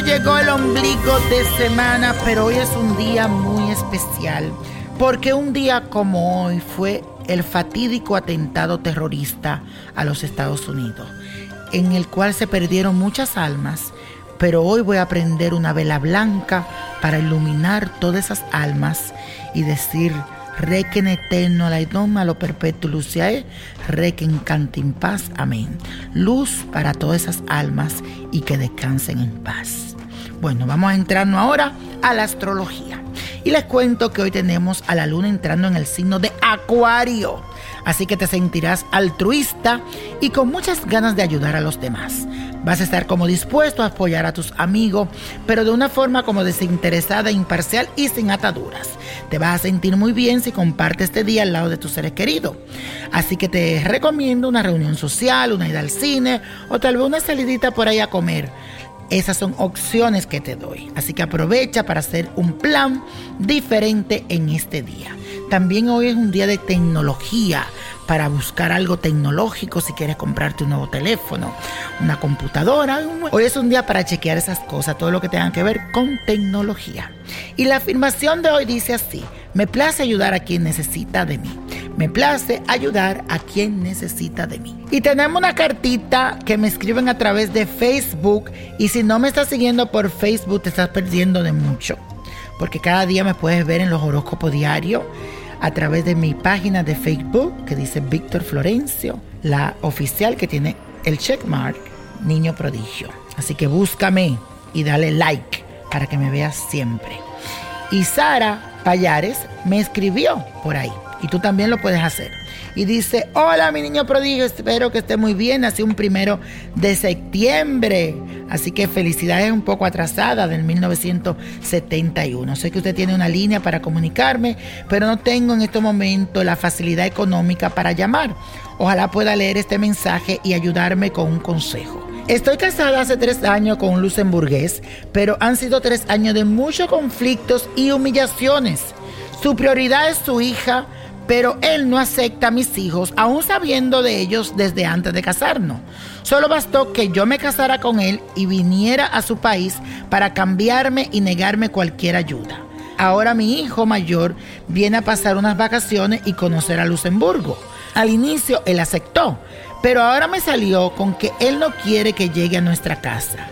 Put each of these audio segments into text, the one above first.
llegó el ombligo de semana, pero hoy es un día muy especial, porque un día como hoy fue el fatídico atentado terrorista a los Estados Unidos, en el cual se perdieron muchas almas, pero hoy voy a prender una vela blanca para iluminar todas esas almas y decir, Requen eterno la idoma lo perpetuo luciae, requen en paz. Amén. Luz para todas esas almas y que descansen en paz. Bueno, vamos a entrarnos ahora a la astrología. Y les cuento que hoy tenemos a la luna entrando en el signo de Acuario. Así que te sentirás altruista y con muchas ganas de ayudar a los demás. Vas a estar como dispuesto a apoyar a tus amigos, pero de una forma como desinteresada, imparcial y sin ataduras. Te vas a sentir muy bien si compartes este día al lado de tus seres queridos. Así que te recomiendo una reunión social, una ida al cine o tal vez una salidita por ahí a comer. Esas son opciones que te doy. Así que aprovecha para hacer un plan diferente en este día. También hoy es un día de tecnología para buscar algo tecnológico si quieres comprarte un nuevo teléfono, una computadora. Hoy es un día para chequear esas cosas, todo lo que tenga que ver con tecnología. Y la afirmación de hoy dice así, me place ayudar a quien necesita de mí. Me place ayudar a quien necesita de mí. Y tenemos una cartita que me escriben a través de Facebook y si no me estás siguiendo por Facebook te estás perdiendo de mucho. Porque cada día me puedes ver en los horóscopos diarios a través de mi página de Facebook que dice Víctor Florencio, la oficial que tiene el checkmark Niño Prodigio. Así que búscame y dale like para que me veas siempre. Y Sara Payares me escribió por ahí y tú también lo puedes hacer. Y dice, hola mi niño prodigio, espero que esté muy bien, nací un primero de septiembre, así que felicidades un poco atrasada del 1971. Sé que usted tiene una línea para comunicarme, pero no tengo en este momento la facilidad económica para llamar. Ojalá pueda leer este mensaje y ayudarme con un consejo. Estoy casada hace tres años con un luxemburgués, pero han sido tres años de muchos conflictos y humillaciones. Su prioridad es su hija, pero él no acepta a mis hijos, aún sabiendo de ellos desde antes de casarnos. Solo bastó que yo me casara con él y viniera a su país para cambiarme y negarme cualquier ayuda. Ahora mi hijo mayor viene a pasar unas vacaciones y conocer a Luxemburgo. Al inicio él aceptó, pero ahora me salió con que él no quiere que llegue a nuestra casa.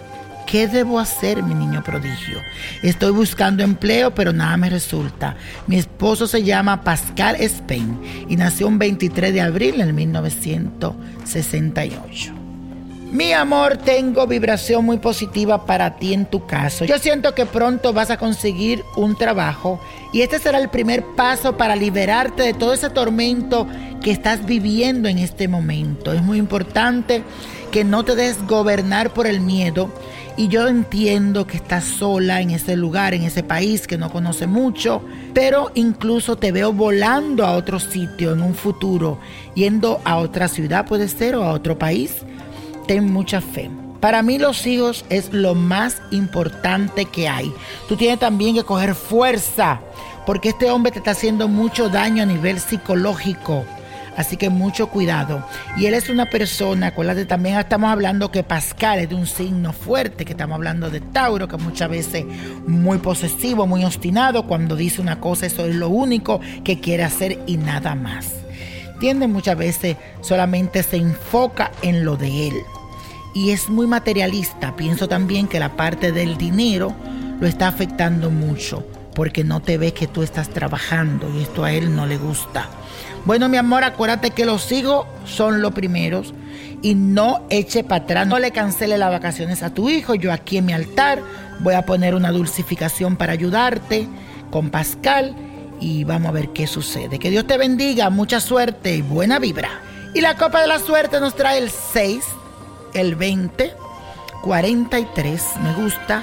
¿Qué debo hacer, mi niño prodigio? Estoy buscando empleo, pero nada me resulta. Mi esposo se llama Pascal Spain y nació un 23 de abril en 1968. Mi amor, tengo vibración muy positiva para ti en tu caso. Yo siento que pronto vas a conseguir un trabajo y este será el primer paso para liberarte de todo ese tormento que estás viviendo en este momento. Es muy importante que no te des gobernar por el miedo y yo entiendo que estás sola en ese lugar, en ese país que no conoce mucho, pero incluso te veo volando a otro sitio en un futuro, yendo a otra ciudad puede ser o a otro país. Ten mucha fe. Para mí los hijos es lo más importante que hay. Tú tienes también que coger fuerza, porque este hombre te está haciendo mucho daño a nivel psicológico. Así que mucho cuidado. Y él es una persona, acuérdate, también estamos hablando que Pascal es de un signo fuerte, que estamos hablando de Tauro, que muchas veces muy posesivo, muy obstinado. Cuando dice una cosa, eso es lo único que quiere hacer y nada más. Tiende muchas veces solamente se enfoca en lo de él. Y es muy materialista. Pienso también que la parte del dinero lo está afectando mucho porque no te ve que tú estás trabajando y esto a él no le gusta. Bueno, mi amor, acuérdate que los hijos son los primeros y no eche para atrás, no le cancele las vacaciones a tu hijo. Yo aquí en mi altar voy a poner una dulcificación para ayudarte con Pascal y vamos a ver qué sucede. Que Dios te bendiga, mucha suerte y buena vibra. Y la copa de la suerte nos trae el 6, el 20, 43, me gusta,